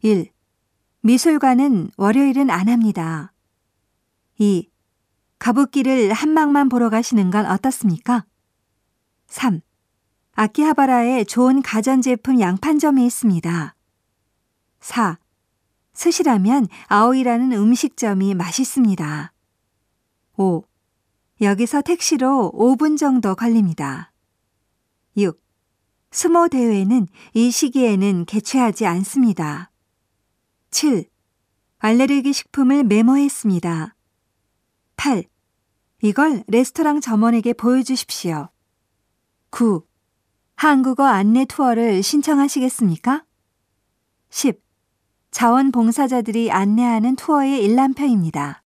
1. 미술관은 월요일은 안 합니다. 2. 가부끼를 한막만 보러 가시는 건 어떻습니까? 3. 아키하바라에 좋은 가전제품 양판점이 있습니다. 4. 스시라면 아오이라는 음식점이 맛있습니다. 5. 여기서 택시로 5분 정도 걸립니다. 6. 스모 대회는 이 시기에는 개최하지 않습니다. 7. 알레르기 식품을 메모했습니다. 8. 이걸 레스토랑 점원에게 보여주십시오. 9. 한국어 안내 투어를 신청하시겠습니까? 10. 자원봉사자들이 안내하는 투어의 일람표입니다.